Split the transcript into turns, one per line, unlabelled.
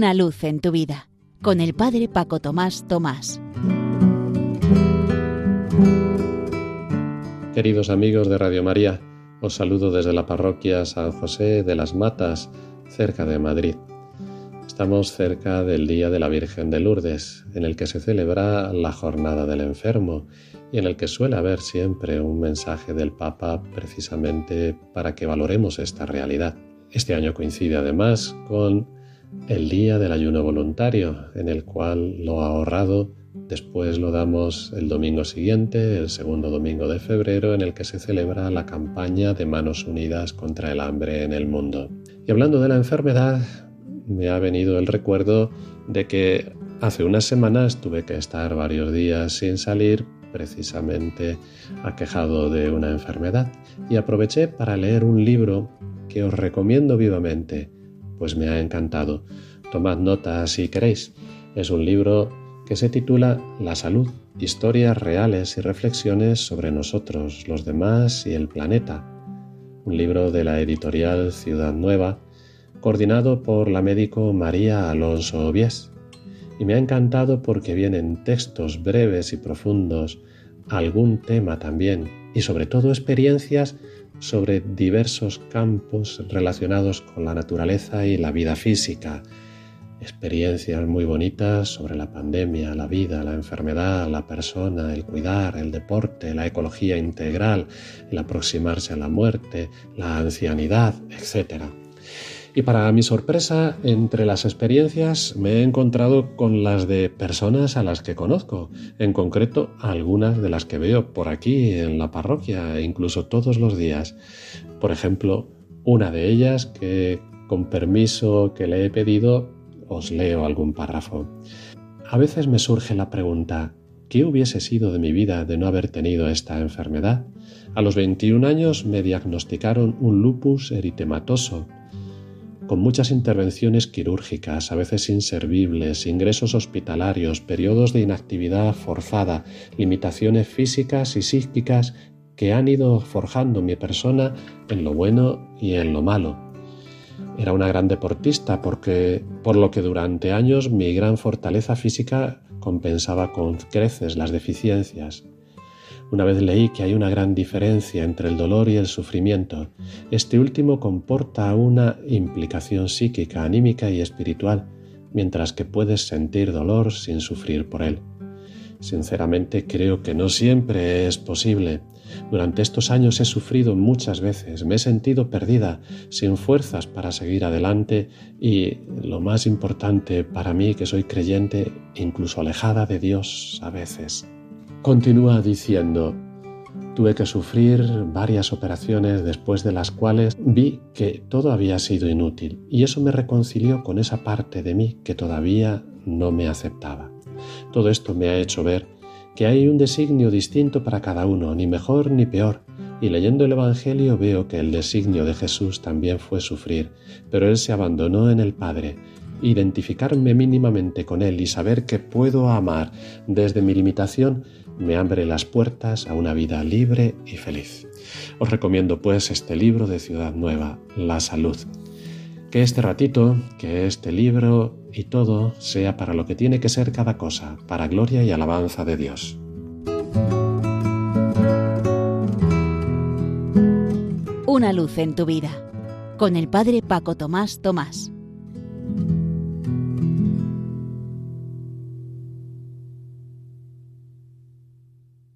Una luz en tu vida con el Padre Paco Tomás Tomás.
Queridos amigos de Radio María, os saludo desde la parroquia San José de las Matas, cerca de Madrid. Estamos cerca del Día de la Virgen de Lourdes, en el que se celebra la Jornada del Enfermo y en el que suele haber siempre un mensaje del Papa precisamente para que valoremos esta realidad. Este año coincide además con el Día del Ayuno Voluntario, en el cual lo ahorrado después lo damos el domingo siguiente, el segundo domingo de febrero, en el que se celebra la campaña de Manos Unidas contra el Hambre en el Mundo. Y hablando de la enfermedad, me ha venido el recuerdo de que hace unas semanas tuve que estar varios días sin salir precisamente aquejado de una enfermedad y aproveché para leer un libro que os recomiendo vivamente, pues me ha encantado. Tomad nota si queréis. Es un libro que se titula La salud, historias reales y reflexiones sobre nosotros, los demás y el planeta. Un libro de la editorial Ciudad Nueva, coordinado por la médico María Alonso Obies y me ha encantado porque vienen textos breves y profundos, algún tema también, y sobre todo experiencias sobre diversos campos relacionados con la naturaleza y la vida física, experiencias muy bonitas sobre la pandemia, la vida, la enfermedad, la persona, el cuidar, el deporte, la ecología integral, el aproximarse a la muerte, la ancianidad, etc. Y para mi sorpresa, entre las experiencias me he encontrado con las de personas a las que conozco, en concreto algunas de las que veo por aquí en la parroquia, e incluso todos los días. Por ejemplo, una de ellas que, con permiso que le he pedido, os leo algún párrafo. A veces me surge la pregunta, ¿qué hubiese sido de mi vida de no haber tenido esta enfermedad? A los 21 años me diagnosticaron un lupus eritematoso, con muchas intervenciones quirúrgicas, a veces inservibles, ingresos hospitalarios, periodos de inactividad forzada, limitaciones físicas y psíquicas que han ido forjando mi persona en lo bueno y en lo malo. Era una gran deportista porque por lo que durante años mi gran fortaleza física compensaba con creces las deficiencias. Una vez leí que hay una gran diferencia entre el dolor y el sufrimiento. Este último comporta una implicación psíquica, anímica y espiritual, mientras que puedes sentir dolor sin sufrir por él. Sinceramente creo que no siempre es posible. Durante estos años he sufrido muchas veces, me he sentido perdida, sin fuerzas para seguir adelante y, lo más importante para mí que soy creyente, incluso alejada de Dios a veces. Continúa diciendo, tuve que sufrir varias operaciones después de las cuales vi que todo había sido inútil y eso me reconcilió con esa parte de mí que todavía no me aceptaba. Todo esto me ha hecho ver que hay un designio distinto para cada uno, ni mejor ni peor, y leyendo el Evangelio veo que el designio de Jesús también fue sufrir, pero Él se abandonó en el Padre. Identificarme mínimamente con Él y saber que puedo amar desde mi limitación me abre las puertas a una vida libre y feliz. Os recomiendo pues este libro de Ciudad Nueva, La Salud. Que este ratito, que este libro y todo sea para lo que tiene que ser cada cosa, para gloria y alabanza de Dios.
Una luz en tu vida, con el Padre Paco Tomás Tomás.